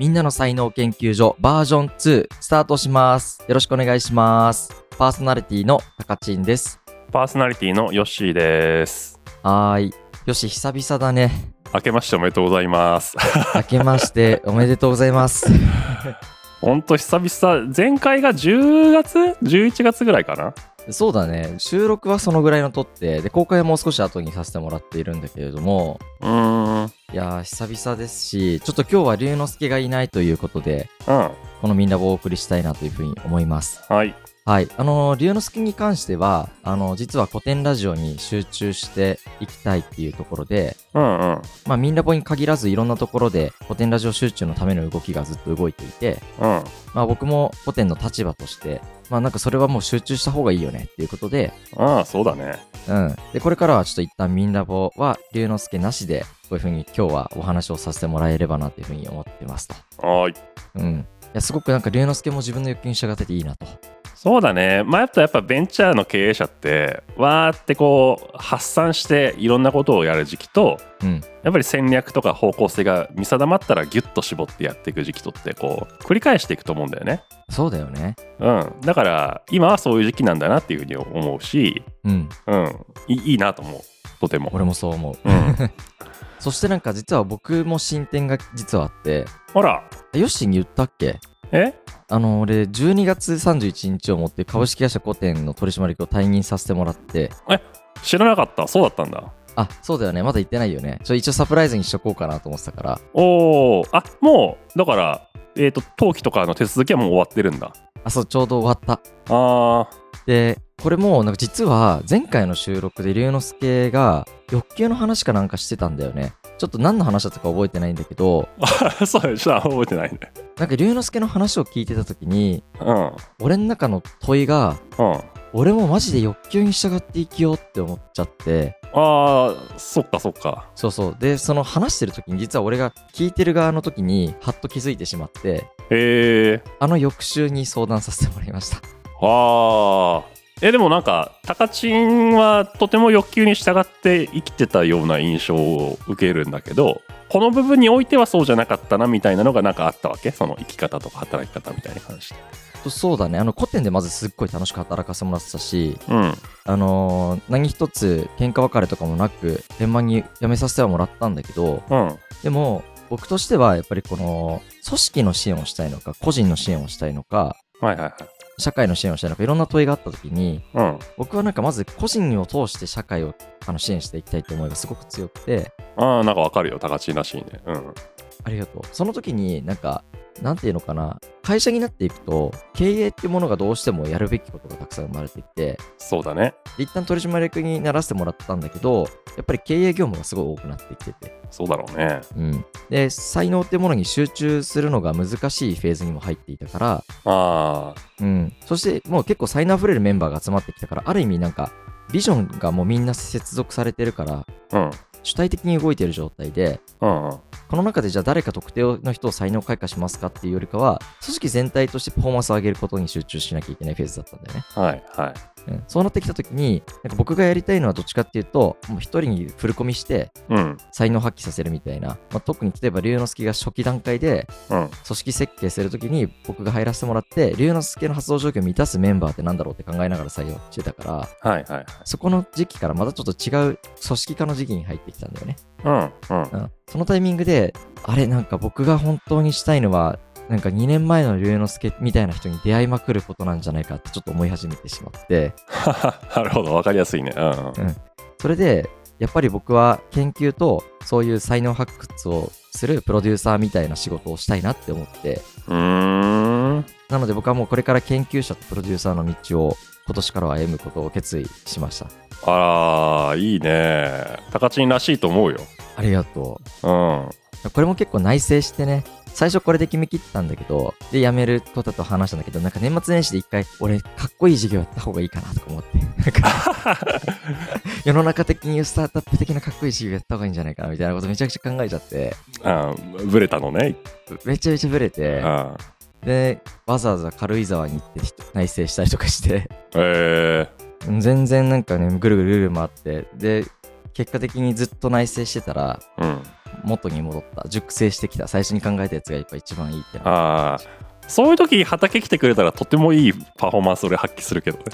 みんなの才能研究所バージョン2スタートします。よろしくお願いします。パーソナリティのたかちんです。パーソナリティのヨッシーです。はーい。よし、久々だね。明けましておめでとうございます。明けましておめでとうございます。ほんと久々、前回が10月 ?11 月ぐらいかな？そうだね。収録はそのぐらいの撮って、で、公開はもう少し後にさせてもらっているんだけれども、うーん。いやー、久々ですし、ちょっと今日は龍之介がいないということで、うん。このみんなをお送りしたいなというふうに思います。はい。はい。あのー、龍之介に関しては、あの、実は古典ラジオに集中していきたいっていうところで、うんうん。まあ、ミンラボに限らずいろんなところで古典ラジオ集中のための動きがずっと動いていて、うん。まあ、僕も古典の立場として、まあ、なんかそれはもう集中した方がいいよねっていうことで、ああ、そうだね。うん。で、これからはちょっと一旦ミンラボは龍之介なしで、こういうふうに今日はお話をさせてもらえればなというふうに思ってますと。はーい。うん。いや、すごくなんか龍之介も自分の欲求に従ってていいなと。そうだね。まあ、やっぱやっぱベンチャーの経営者って、わーってこう、発散していろんなことをやる時期と、うん。やっぱり戦略とか方向性が見定まったらギュッと絞ってやっていく時期とって、こう、繰り返していくと思うんだよね。そうだよね。うん。だから、今はそういう時期なんだなっていうふうに思うし、うん。うん。いいなと思う。とても。俺もそう思う。うん。そしてなんか実は僕も進展が実はあって、ほら、ヨッシーに言ったっけ？え？あの、俺、12月31日をもって株式会社古典の取締役を退任させてもらって、知らなかった？そうだったんだ。あ、そうだよね。まだ言ってないよね。ちょ、一応サプライズにしとこうかなと思ってたから。おお、あもう、だから、えっ、と、登記とかの手続きはもう終わってるんだ。あ、そう、ちょうど終わった。あで、これも、なんか実は前回の収録で龍之介が欲求の話かなんかしてたんだよね。ちょっと何の話だったか覚えてないんだけど、あ、そうや、ちょっと覚えてないね。なんか龍之介の話を聞いてた時に、うん。俺の中の問いが、うん。俺もマジで欲求に従って生きようって思っちゃって、ああ、そっかそっか。そうそう。で、その話してる時に実は俺が聞いてる側の時にハッと気づいてしまって、へえ。あの翌週に相談させてもらいました。ああ。え、でもなんか、タカチンはとても欲求に従って生きてたような印象を受けるんだけど、この部分においてはそうじゃなかったなみたいなのがなんかあったわけ？その生き方とか働き方みたいに関して。そうだね。あの古典でまずすっごい楽しく働かせてもらってたし、うん。あのー何一つ喧嘩別れとかもなく、円満に辞めさせてはもらったんだけど、うん。でも、僕としてはやっぱりこの、組織の支援をしたいのか、個人の支援をしたいのか、はいはいはい。社会の支援をしたか、いろんな問いがあった時に、うん。僕はなんかまず個人を通して社会をあの支援していきたいという思いがすごく強くて、ああ、なんかわかるよ、タカチンらしいね。うん。ありがとう。その時になんか、なんていうのかな、会社になっていくと、経営っていうものがどうしてもやるべきことがたくさん生まれてきて、そうだね。で一旦取締役にならせてもらったんだけど、やっぱり経営業務がすごい多くなってきてて、そうだろうね。うん。で、才能っていうものに集中するのが難しいフェーズにも入っていたから、あうん。そしてもう結構才能あふれるメンバーが集まってきたから、ある意味なんか、ビジョンがもうみんな接続されてるから、あ。うん。主体的に動いてる状態で、うんうん。この中でじゃあ誰か特定の人を才能開花しますかっていうよりかは、組織全体としてパフォーマンスを上げることに集中しなきゃいけないフェーズだったんだよね。はいはい。うん、そうなってきたときに、なんか僕がやりたいのはどっちかっていうと、もう一人にフルコミしてうん。才能発揮させるみたいな、まあ、特に例えば龍之介が初期段階でうん。組織設計するときに僕が入らせてもらって、龍之介の発動状況を満たすメンバーってなんだろうって考えながら採用してたから、はいはいはい。そこの時期からまたちょっと違う組織化の時期に入ってきたんだよね。うんうん。うん、そのタイミングで、あれなんか僕が本当にしたいのは、なんか2年前の龍之介みたいな人に出会いまくることなんじゃないかってちょっと思い始めてしまって、なるほど、わかりやすいね。うんうん。それで、やっぱり僕は研究とそういう才能発掘をするプロデューサーみたいな仕事をしたいなって思って、うーん。なので僕はもうこれから研究者とプロデューサーの道を今年からは歩むことを決意しました。あら、いいね。タカチンらしいと思うよ。ありがとうん。う。これも結構内省してね、最初これで決めきったんだけど、で、辞めることと話したんだけど、なんか年末年始で一回、俺、かっこいい授業やった方がいいかなとか思って。なんか 世の中的にスタートアップ的なかっこいい授業やった方がいいんじゃないかなみたいなことめちゃくちゃ考えちゃって、うん。ブレたのね。めちゃめちゃブレてう、ん。で、わざわざ軽井沢に行って内省したりとかして、え全然なんかね、ぐるぐるぐる回って、で、結果的にずっと内省してたら、ー。うん。元に戻った熟成してきた最初に考えたやつがやっぱ一番いいってなああそういう時畑来てくれたらとてもいいパフォーマンス俺発揮するけどね。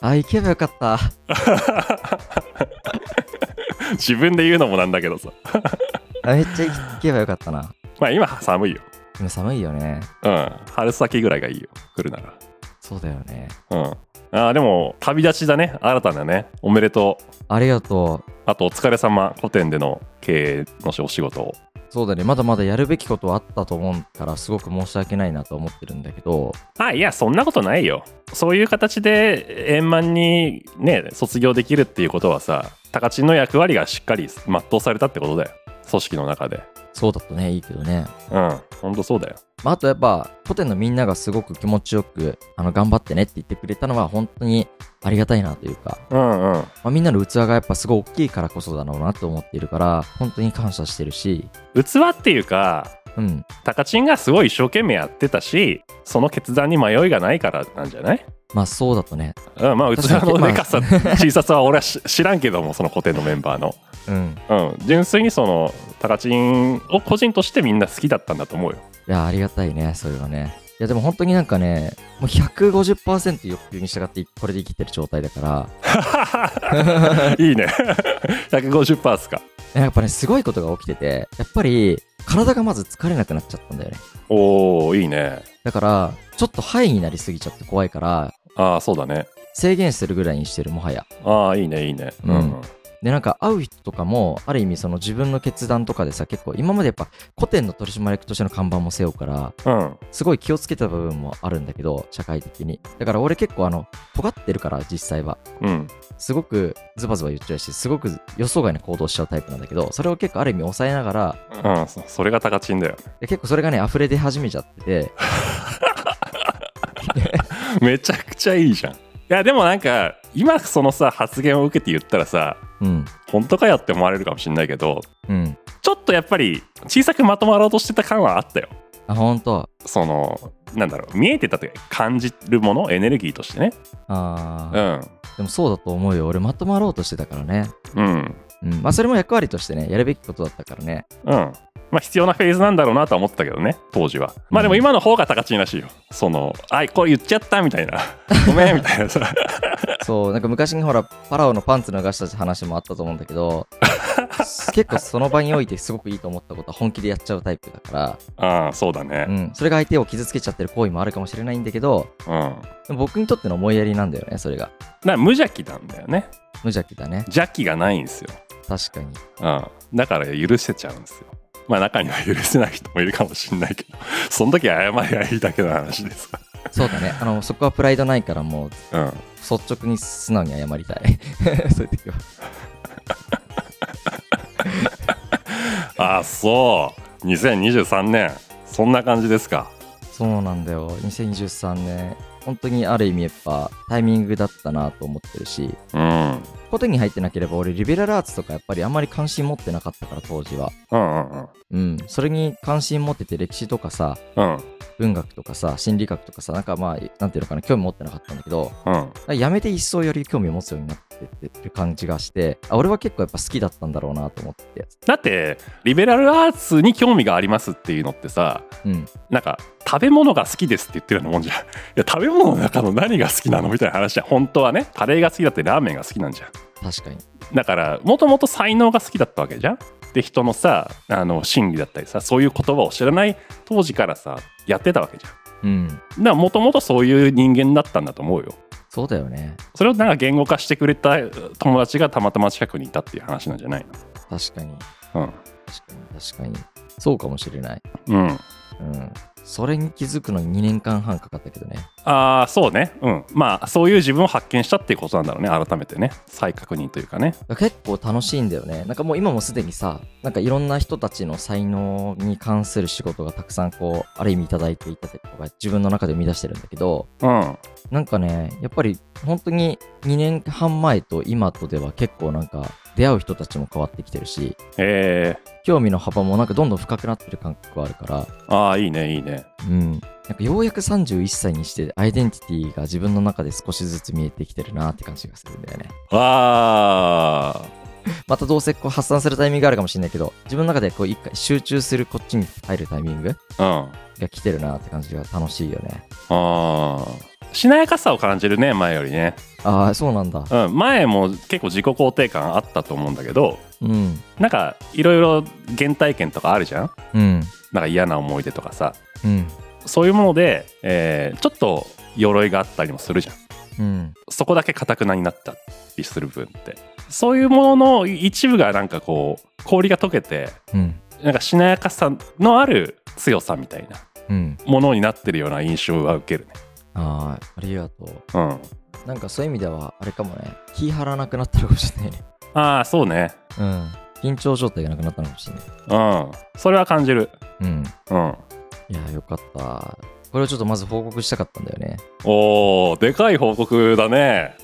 あ行けばよかった。自分で言うのもなんだけどさ。あめっちゃ行けばよかったな。まあ今寒いよ。今寒いよね。うん。春先ぐらいがいいよ。来るなら。そうだよね。うんああでも旅立ちだね。新たなね。おめでとう。ありがとう。あとお疲れ様古典での経営のお仕事を。そうだね。まだまだやるべきことはあったと思うからすごく申し訳ないなと思ってるんだけど。あいやそんなことないよ。そういう形で円満にね卒業できるっていうことはさ高知の役割がしっかり全うされたってことだよ。組織の中でそうだとね。いいけどね。うん。ほんとそうだよ。まあ、あとやっぱ古典のみんながすごく気持ちよくあの頑張ってねって言ってくれたのは本当にありがたいなというか、うんうん。まあ、みんなの器がやっぱすごい大きいからこそだろうなと思っているから本当に感謝してるし。器っていうかうん。タカチンがすごい一生懸命やってたしその決断に迷いがないからなんじゃない？まあそうだとね。うん、まあ器のでかさ、小ささは俺はし知らんけどもその古典のメンバーの、うん。うん、純粋にそのタカチンを個人としてみんな好きだったんだと思うよ。いやありがたいねそれはね。いやでも本当になんかねもう150%欲求に従ってこれで生きてる状態だから。いいね。150%っすか。やっぱねすごいことが起きててやっぱり体がまず疲れなくなっちゃったんだよね。おおいいね。だからちょっとハイになりすぎちゃって怖いからああそうだね。制限するぐらいにしてるもはや。ああいいねいいね。うんでなんか会う人とかもある意味その自分の決断とかでさ結構今までやっぱ古典の取締役としての看板も背負うからうん。すごい気をつけた部分もあるんだけど社会的に。だから俺結構あの尖ってるから実際は。うん。すごくズバズバ言っちゃうしすごく予想外な行動しちゃうタイプなんだけどそれを結構ある意味抑えながらうん。そそれがタカチンだよ。で結構それがね溢れ出始めちゃってて。めちゃくちゃいいじゃん。いやでもなんか今そのさ発言を受けて言ったらさうん。本当かよって思われるかもしれないけどうん。ちょっとやっぱり小さくまとまろうとしてた感はあったよ。あ本当。そのなんだろう見えてたって感じるものエネルギーとしてね。あー。うん。でもそうだと思うよ。俺まとまろうとしてたからね。うん。うん。まあそれも役割としてねやるべきことだったからね。うんまあ必要なフェーズなんだろうなとは思ってたけどね当時は。まあでも今の方が高ちんらしいよ。そのあこれ言っちゃったみたいな。ごめんみたいなさ。そうなんか昔にほらパラオのパンツ脱がした話もあったと思うんだけど 結構その場においてすごくいいと思ったことは本気でやっちゃうタイプだかああそうだら、ね。うん、それが相手を傷つけちゃってる行為もあるかもしれないんだけどうん。僕にとっての思いやりなんだよねそれが。だから無邪気なんだよね。無邪気だね。邪気がないんですよ。確かに。うん、だから許せちゃうんですよ。まあ中には許せない人もいるかもしれないけど、その時は謝りゃいいだけの話ですかそうだねあのそこはプライドないからもうら。うん。率直に素直に謝りたい そういう時はあ あ、そう。2023年、そんな感じですか。そうなんだよ2023年本当にある意味やっぱタイミングだったなと思ってるしうん。うんことに入ってなければ俺リベラルアーツとかやっぱりあんまり関心持ってなかったから当時はうんうんそれに関心持ってて歴史とかさうん。うん。文学とかさ心理学とかさなんかまあなんていうのかな興味持ってなかったんだけどうん。やめて一層より興味を持つようになってってる感じがしてあ俺は結構やっぱ好きだったんだろうなと思って。だって、リベラルアーツに興味がありますっていうのってさ、うん。なんか、食べ物が好きですって言ってるようなもんじゃん。いや、食べ物の中の何が好きなのみたいな話じゃん。本当はね、カレーが好きだってラーメンが好きなんじゃん。確かに。だからもともと才能が好きだったわけじゃん。で人のさあの心理だったりさそういう言葉を知らない当時からさやってたわけじゃん。うん。だからもともとそういう人間だったんだと思うよそうだよね。それをなんか言語化してくれた友達がたまたま近くにいたっていう話なんじゃない確かに。の確かに。確かに。そうかもしれない。うん、うん、うんそれに気づくのに2年間半かかったけどね。ああそうね。うん。まあそういう自分を発見したっていうことなんだろうね。改めてね。再確認というかね。結構楽しいんだよね。なんかもう今もすでにさなんかいろんな人たちの才能に関する仕事がたくさんこうある意味いただいていたりとか自分の中で生み出してるんだけどうん。なんかねやっぱり本当に2年半前と今とでは結構なんか出会う人たちも変わってきてるしえ興味の幅もなんかどんどん深くなってる感覚はあるからー、ああいいねいいねうんなんかようやく31歳にしてアイデンティティが自分の中で少しずつ見えてきてるなって感じがするんだよねああまたどうせこう発散するタイミングがあるかもしれないけど、自分の中でこう一回集中するこっちに入るタイミングうん。あが来てるなって感じが楽しいよね。あ。しなやかさを感じるね、前よりね。ああ、そうなんだ。うん。前も結構自己肯定感あったと思うんだけど、うん。なんかいろいろ原体験とかあるじゃん？うん。なんか嫌な思い出とかさ。うん。そういうもので、えーちょっと鎧があったりもするじゃん。うん。そこだけかたくなになったりする分って。そういうものの一部がなんかこう、氷が溶けて、うん。なんかしなやかさのある強さみたいなうん。ものになってるような印象は受けるね。ああ、ありがとう。うん。なんかそういう意味では、あれかもね。気張らなくなったのかもしれないね。ああ、そうね。うん。緊張状態がなくなったのかもしれない。うん。それは感じる。うん。うん。いや、よかった。これをちょっとまず報告したかったんだよね。おー、でかい報告だね。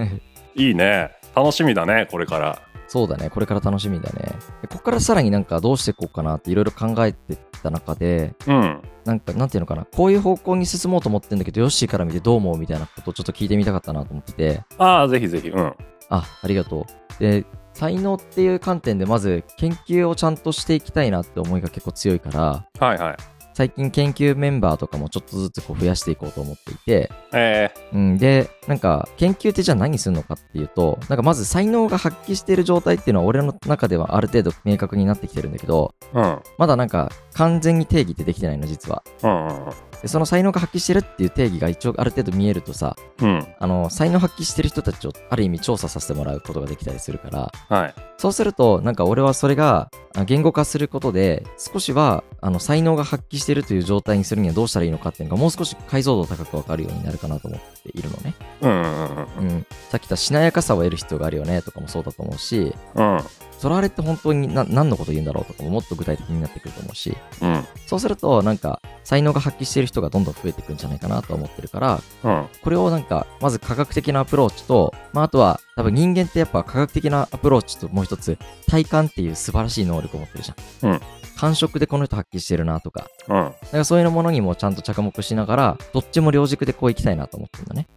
いいね。楽しみだね、これから。そうだね。これから楽しみだね。でここからさらになんかどうしていこうかなっていろいろ考えてった中で、うん。なんかなんていうのかな。こういう方向に進もうと思ってんだけど、ヨッシーから見てどう思うみたいなことをちょっと聞いてみたかったなと思ってて。ああ、ぜひぜひ。うん。あ、ありがとう。で、才能っていう観点でまず研究をちゃんとしていきたいなって思いが結構強いから、はいはい。最近研究メンバーとかもちょっとずつこう増やしていこうと思っていて、えうん、で、なんか研究ってじゃあ何するのかっていうと、なんかまず才能が発揮している状態っていうのは俺の中ではある程度明確になってきてるんだけど、ー、うん。まだなんか完全に定義ってできてないの実は。うんうんでその才能が発揮してるっていう定義が一応ある程度見えるとさ、うん。あの、才能発揮してる人たちをある意味調査させてもらうことができたりするから、はい。そうすると、なんか俺はそれがあ言語化することで、少しはあの才能が発揮してるという状態にするにはどうしたらいいのかっていうのがもう少し解像度高くわかるようになるかなと思っているのね。うんうんうんうん。さっき言ったしなやかさを得る必要があるよねとかもそうだと思うし、うん。うん。それあれって本当にな何のこと言うんだろうとかももっと具体的になってくると思うし、うん。そうするとなんか才能が発揮してる人がどんどん増えていくんじゃないかなと思ってるから、うん。これをなんか、まず科学的なアプローチと、まあ、あとは、多分人間ってやっぱ科学的なアプローチともう一つ、体感っていう素晴らしい能力を持ってるじゃん。うん。感触でこの人発揮してるなとか、うん。なんかそういうものにもちゃんと着目しながら、どっちも両軸でこう行きたいなと思ってるんだね。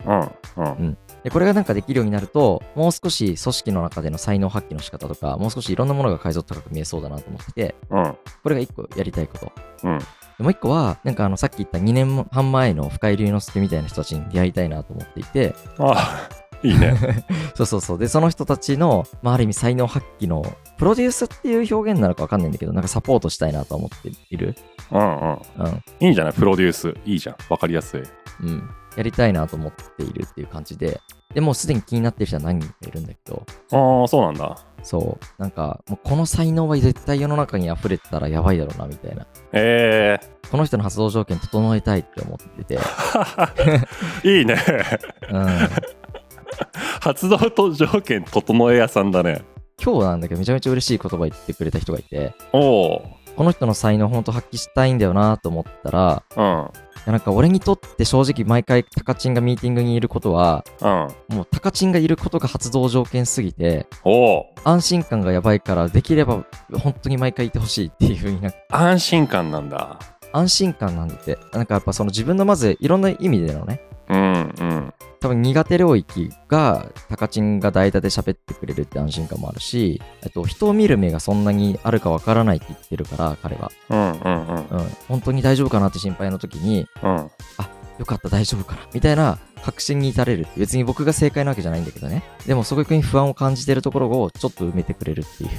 うん。うん。で、これがなんかできるようになると、もう少し組織の中での才能発揮の仕方とか、もう少しいろんなものが解像度高く見えそうだなと思ってて、うん。これが一個やりたいこと。うん。でもう一個は、なんかあの、さっき言った2年半前の深井龍之介みたいな人たちに出会いたいなと思っていて、ああ、いいね。そうそうそう。で、その人たちの、まあ、ある意味才能発揮の、プロデュースっていう表現なのかわかんないんだけど、なんかサポートしたいなと思っている。うんうん。うん。いいんじゃない？プロデュース。いいじゃん。わかりやすい。うん。やりたいなと思っているっていう感じで、でもうすでに気になってる人は何人かいるんだけど、ああ、そうなんだ。そう。なんか、もうこの才能は絶対世の中に溢れてたらやばいだろうな、みたいな。えこの人の発動条件整えたいって思ってて、え いいね。うん。発動と条件整え屋さんだね。今日なんだけどめちゃめちゃ嬉しい言葉言ってくれた人がいて、おお。この人の才能ほんと発揮したいんだよなと思ったら、うん。なんか俺にとって正直毎回タカチンがミーティングにいることは、うん。もうタカチンがいることが発動条件すぎて。安心感がやばいから、できれば本当に毎回いてほしいっていう風にな安心感なんだ。安心感なんだって。なんかやっぱその自分のまずいろんな意味でのね、うんうん。多分苦手領域がタカチンが代打で喋ってくれるって安心感もあるし、あと人を見る目がそんなにあるかわからないって言ってるから、彼は。うんうんうん。うん。本当に大丈夫かなって心配の時に、うん。よかった、大丈夫かなみたいな確信に至れる。別に僕が正解なわけじゃないんだけどね。でも、そこに不安を感じてるところをちょっと埋めてくれるっていう。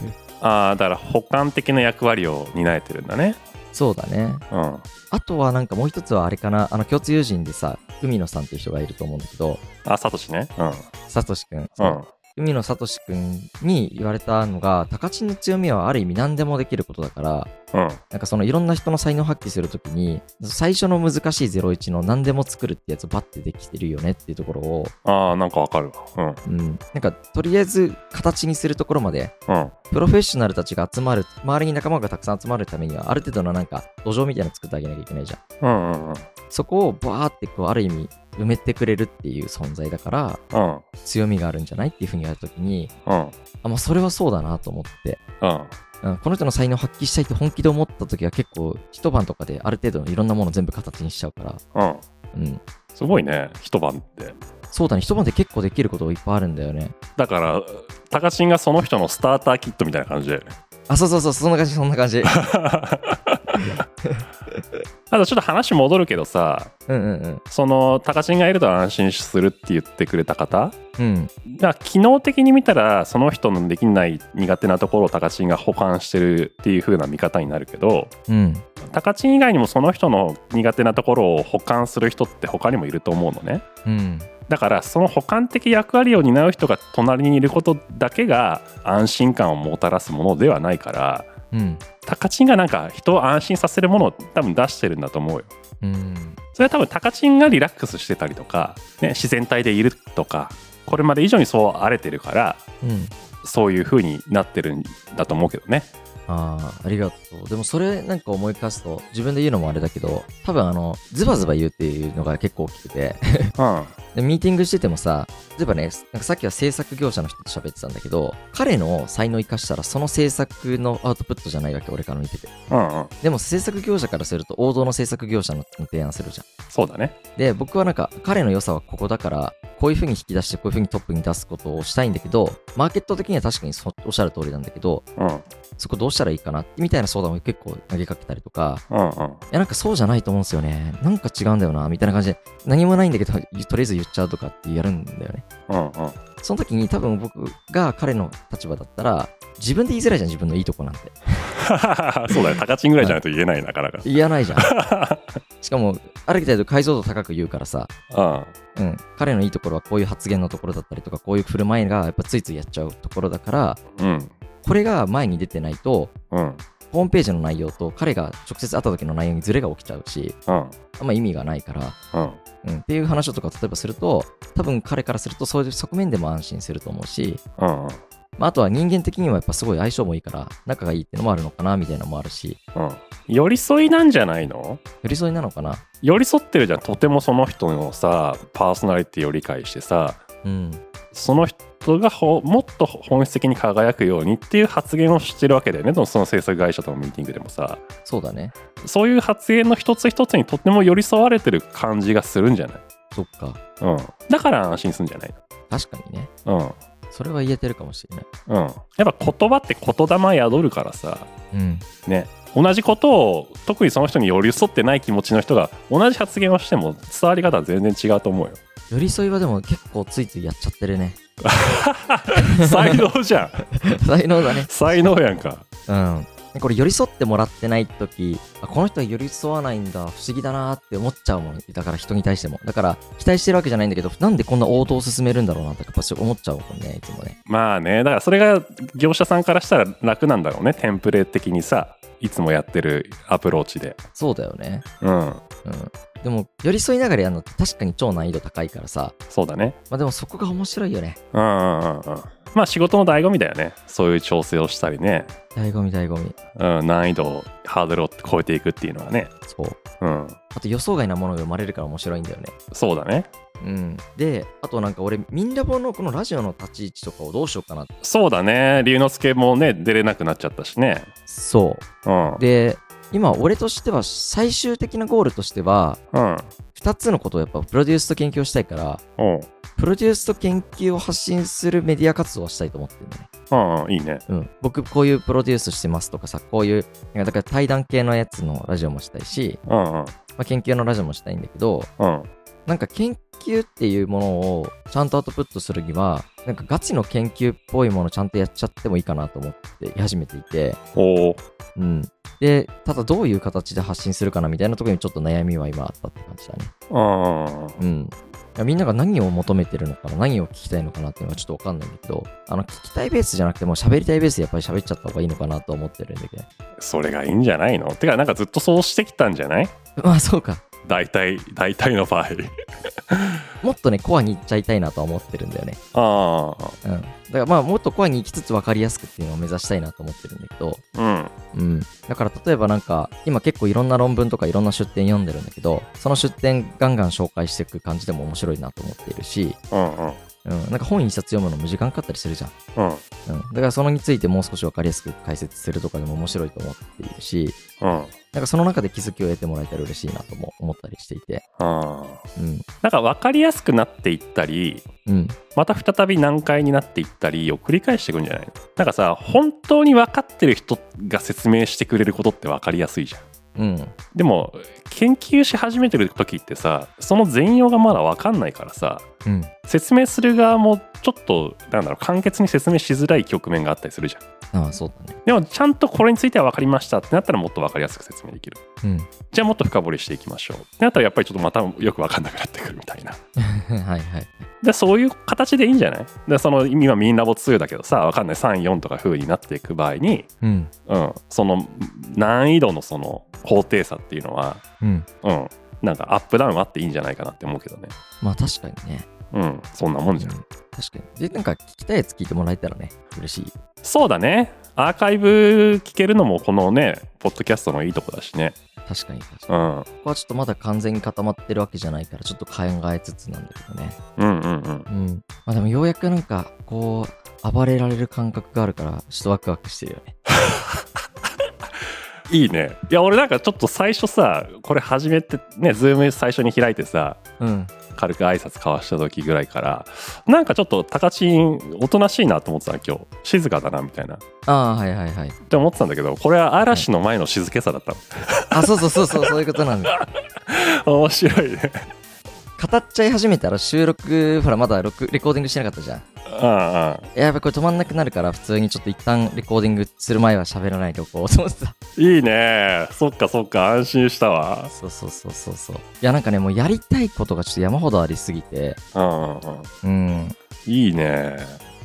ああ、だから補完的な役割を担えてるんだね。そうだね。うん。あとはなんかもう一つはあれかな。あの共通友人でさ、海野さんっていう人がいると思うんだけど、あ、サトシね。うん。サトシくん。うん。海野聡くんに言われたのが、タカチンの強みはある意味何でもできることだから、うん。なんかそのいろんな人の才能を発揮するときに、最初の難しい01の何でも作るってやつをバッてできてるよねっていうところを、ああ、なんかわかるわ。うん。なんかとりあえず形にするところまで、うん。うん。プロフェッショナルたちが集まる、周りに仲間がたくさん集まるためには、ある程度のなんか土壌みたいなの作ってあげなきゃいけないじゃん。うんうんうん。そこをバーってこう、ある意味埋めてくれるっていう存在だから、うん。強みがあるんじゃないっていうふうに言われたときに、うん。あ、まあそれはそうだなと思って、うん。うん、この人の才能を発揮したいって本気で思った時は結構一晩とかである程度のいろんなもの全部形にしちゃうから、うん。うん。すごいね。一晩って。そうだね、一晩で結構できることいっぱいあるんだよね。だから、タカチンがその人のスターターキットみたいな感じだよねあ、そうそうそう、そんな感じ、そんな感じ。ただちょっと話戻るけどさうんうんうん。そのタカチンがいると安心するって言ってくれた方うん。が機能的に見たらその人のできない苦手なところをタカチンが保管してるっていう風な見方になるけどうん。タカチン以外にもその人の苦手なところを保管する人って他にもいると思うのねうん。だからその補完的役割を担う人が隣にいることだけが安心感をもたらすものではないからうん。タカチンがなんか人を安心させるものを多分出してるんだと思うようん。それは多分タカチンがリラックスしてたりとか、ね、自然体でいるとかこれまで以上にそう荒れてるからうん。そういう風になってるんだと思うけどねああ、ありがとう。でもそれなんか思い返すと、自分で言うのもあれだけど、多分あの、ズバズバ言うっていうのが結構大きくて、うん でミーティングしててもさ、例えばね、なんかさっきは制作業者の人と喋ってたんだけど、彼の才能を生かしたらその制作のアウトプットじゃないわけ、俺から見てて。うんうんでも制作業者からすると王道の制作業者の提案するじゃん。そうだねで、僕はなんか彼の良さはここだから、こういう風に引き出してこういう風にトップに出すことをしたいんだけど、マーケット的には確かにそおっしゃる通りなんだけど、うんそこどうしたらいいかなみたいな相談を結構投げかけたりとか、うんうんいやなんかそうじゃないと思うんですよね。なんか違うんだよな、みたいな感じで、何もないんだけど、とりあえず言っちゃうとかってやるんだよね。うんうんその時に多分僕が彼の立場だったら、自分で言いづらいじゃん、自分のいいとこなんて。そうだよ。タカチンぐらいじゃないと言えないなかなか言わないじゃん。しかも、ある程度解像度高く言うからさ、うん。うん、彼のいいところはこういう発言のところだったりとか、こういう振る舞いがやっぱついついやっちゃうところだから、うん。これが前に出てないと、うんホームページの内容と彼が直接会った時の内容にズレが起きちゃうし、うん。あんま意味がないから、うん。うん、っていう話とか例えばすると、多分彼からするとそういう側面でも安心すると思うし、うんまあ、あとは人間的にはやっぱすごい相性もいいから、仲がいいっていうのもあるのかなみたいなのもあるし、うん。寄り添いなんじゃないの？寄り添いなのかな？寄り添ってるじゃん。とてもその人のさパーソナリティを理解してさ。うん。その人がほもっと本質的に輝くようにっていう発言をしてるわけだよねその制作会社とのミーティングでもさそうだね。そういう発言の一つ一つにとっても寄り添われてる感じがするんじゃない？そっか。うんだから安心するんじゃない？確かにね。のそれは言えてるかもしれない。うんうんやっぱ言葉って言霊宿るからさうん。ね同じことを特にその人に寄り添ってない気持ちの人が同じ発言をしても伝わり方は全然違うと思うよ寄り添いはでも結構ついついやっちゃってるね。才能じゃん。才能だね。才能やんか。うん。これ寄り添ってもらってない時あこの人は寄り添わないんだ。不思議だなって思っちゃうもん。だから人に対しても。だから期待してるわけじゃないんだけどなんでこんな応答を進めるんだろうなってやっぱ思っちゃうもんねいつもね。まあね。だからそれが業者さんからしたら楽なんだろうね。テンプレ的にさいつもやってるアプローチで。そうだよね。うん。うんでも寄り添いながらやるのって確かに超難易度高いからさ。そうだね。まあでもそこが面白いよね。うんうんうんうん。まあ仕事の醍醐味だよね。そういう調整をしたりね、醍醐味醍醐味。うん、難易度をハードルを超えていくっていうのはね。そう。うん。あと予想外なものが生まれるから面白いんだよね。そうだね。うん。であとなんか俺ミンラボのこのラジオの立ち位置とかをどうしようかなそうだね龍之介もね出れなくなっちゃったしねそううんで今俺としては最終的なゴールとしてはうん。2つのことをやっぱプロデュースと研究をしたいからうん。プロデュースと研究を発信するメディア活動をしたいと思ってるね。うんうんいいね。うん。僕こういうプロデュースしてますとかさこういうだから対談系のやつのラジオもしたいし、うんうん。まあ、研究のラジオもしたいんだけどうんなんか研究っていうものをちゃんとアウトプットするにはなんかガチの研究っぽいものちゃんとやっちゃってもいいかなと思って始めていて。う。ん。でただどういう形で発信するかなみたいなところにちょっと悩みは今あったって感じだね。うんうん。みんなが何を求めてるのかな、何を聞きたいのかなっていうのはちょっとわかんないんだけど、あの、聞きたいベースじゃなくても喋りたいベースでやっぱり喋っちゃった方がいいのかなと思ってるんだけど。それがいいんじゃないの？てかなんかずっとそうしてきたんじゃない？まあそうか。大体大体の場合もっとね、コアに行っちゃいたいなとは思ってるんだよね。ああうん。だからまあもっとコアに行きつつ分かりやすくっていうのを目指したいなと思ってるんだけど、うんうん。だから例えばなんか、今結構いろんな論文とかいろんな出典読んでるんだけど、その出典ガンガン紹介していく感じでも面白いなと思っているし、うんうんうん。なんか本一冊読むのも時間かかったりするじゃん。うんうん、だからそのについてもう少し分かりやすく解説するとかでも面白いと思っているし、うんなんかその中で気づきを得てもらえたら嬉しいなとも思ったりしていて。あうん。なんか分かりやすくなっていったりうん。また再び難解になっていったりを繰り返していくんじゃないの？なんかさ本当に分かってる人が説明してくれることって分かりやすいじゃんうん。でも研究し始めてる時ってさその全容がまだ分かんないからさうん。説明する側もちょっとなんだろう簡潔に説明しづらい局面があったりするじゃんああ、そうだね。でもちゃんとこれについては分かりましたってなったらもっと分かりやすく説明できるうん。じゃあもっと深掘りしていきましょうってなったらやっぱりちょっとまたよく分かんなくなってくるみたいな はいはい。でそういう形でいいんじゃない？でその今ミンラボ2だけどさ分かんない34とか風になっていく場合に、うん。うん、その難易度のその高低差っていうのは、うん。うん、なんかアップダウンあっていいんじゃないかなって思うけどねまあ確かにね。うんそんなもんじゃん、うん確かに。で、なんか聞きたいやつ聞いてもらえたらね、嬉しい。そうだねアーカイブ聞けるのもこのねポッドキャストのいいとこだしね確かに確かに。うんここはちょっとまだ完全に固まってるわけじゃないから、ちょっと考えつつなんだけどね。うんうんうんうん。まあでもようやくなんか、こう、暴れられる感覚があるから、ちょっとワクワクしてるよね。いいねいや俺なんかちょっと最初さこれ始めてねズーム最初に開いてさうん。軽く挨拶交わした時ぐらいからなんかちょっとタカチンおとなしいなと思ってたの今日静かだなみたいなっああ、はいはいはい。て思ってたんだけどこれは嵐の前の静けさだったのあ、そうそうそうそう、そういうことなんだ。面白いね語っちゃい始めたら収録、ほら、まだ録レコーディングしてなかったじゃん。うんうんやばい、これ止まんなくなるから、普通にちょっと一旦レコーディングする前は喋らないでおこうと思ってた。いいねそっかそっか安心したわそうそうそうそうそう。いや、なんかね、もうやりたいことがちょっと山ほどありすぎて、うんうんうんうん。いいね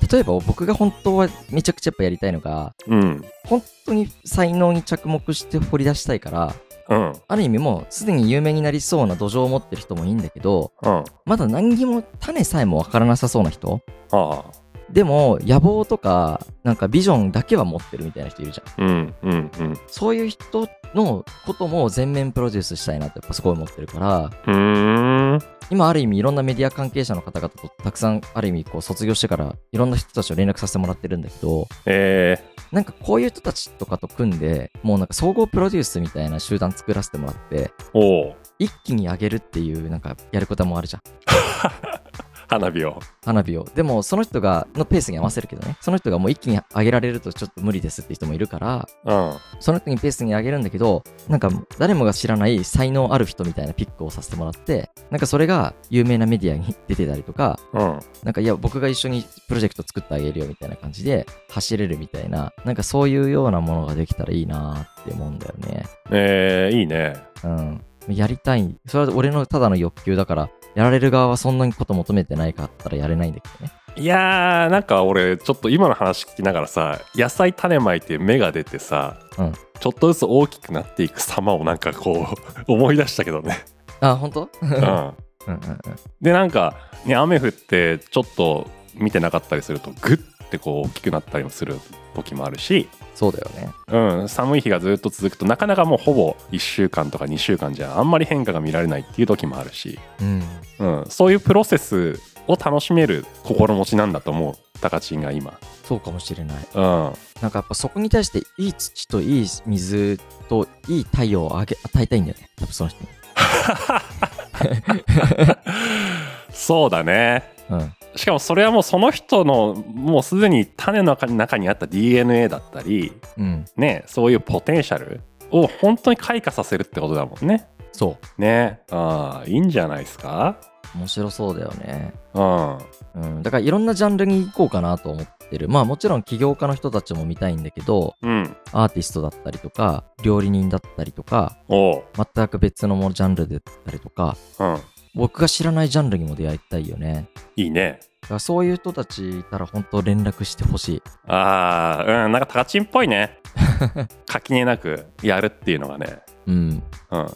例えば僕が本当はめちゃくちゃやっぱやりたいのが、うん本当に才能に着目して掘り出したいから、うん。ある意味もうすでに有名になりそうな土壌を持ってる人もいいんだけど、うん。まだ何にも種さえもわからなさそうな人。ああ。でも野望とかなんかビジョンだけは持ってるみたいな人いるじゃん。うんうんうん。そういう人のことも全面プロデュースしたいなってやっぱすごい思ってるから、うーん今ある意味いろんなメディア関係者の方々とたくさんある意味こう卒業してからいろんな人たちと連絡させてもらってるんだけど、えなんかこういう人たちとかと組んで、もうなんか総合プロデュースみたいな集団作らせてもらって、一気に上げるっていうなんかやることもあるじゃん。花火を花火を。でもその人が、のペースに合わせるけどね、その人がもう一気に上げられるとちょっと無理ですって人もいるから、うんその人にペースに上げるんだけど、なんか誰もが知らない才能ある人みたいなピックをさせてもらって、なんかそれが有名なメディアに出てたりとか、うんなんかいや僕が一緒にプロジェクト作ってあげるよみたいな感じで走れるみたいな、なんかそういうようなものができたらいいなって思うんだよね。えー、いいねうん。やりたい。それは俺のただの欲求だから、やられる側はそんなにこと求めてないかったらやれないんだけどね。いやーなんか俺ちょっと今の話聞きながらさ野菜種まいて芽が出てさ、うんちょっとずつ大きくなっていく様をなんかこう 思い出したけどね、あ、本当？うんうん、うんうん。でなんか、ね、雨降ってちょっと見てなかったりするとグッてこう大きくなったりもする時もあるし、そうだよね。うん、寒い日がずっと続くとなかなかもうほぼ1週間とか2週間じゃあんまり変化が見られないっていう時もあるし、うん。うん、そういうプロセスを楽しめる心持ちなんだと思うタカチンが今。そうかもしれない。うんなんかやっぱそこに対していい土といい水といい太陽をあげ与えたいんだよね。多分その人に。そうだねうん。しかもそれはもうその人のもうすでに種の中にあった DNA だったりうん。ねそういうポテンシャルを本当に開花させるってことだもんねそう。ねああいいんじゃないですか？面白そうだよね。うんうん。だからいろんなジャンルに行こうかなと思ってる。まあもちろん起業家の人たちも見たいんだけど、うんアーティストだったりとか、料理人だったりとか、全く別のジャンルだったりとか、うん僕が知らないジャンルにも出会いたいよね。いいねだからそういう人たちいたら本当連絡してほしい。ああうんなんかタカチンっぽいね 垣根なくやるっていうのがねうん。うん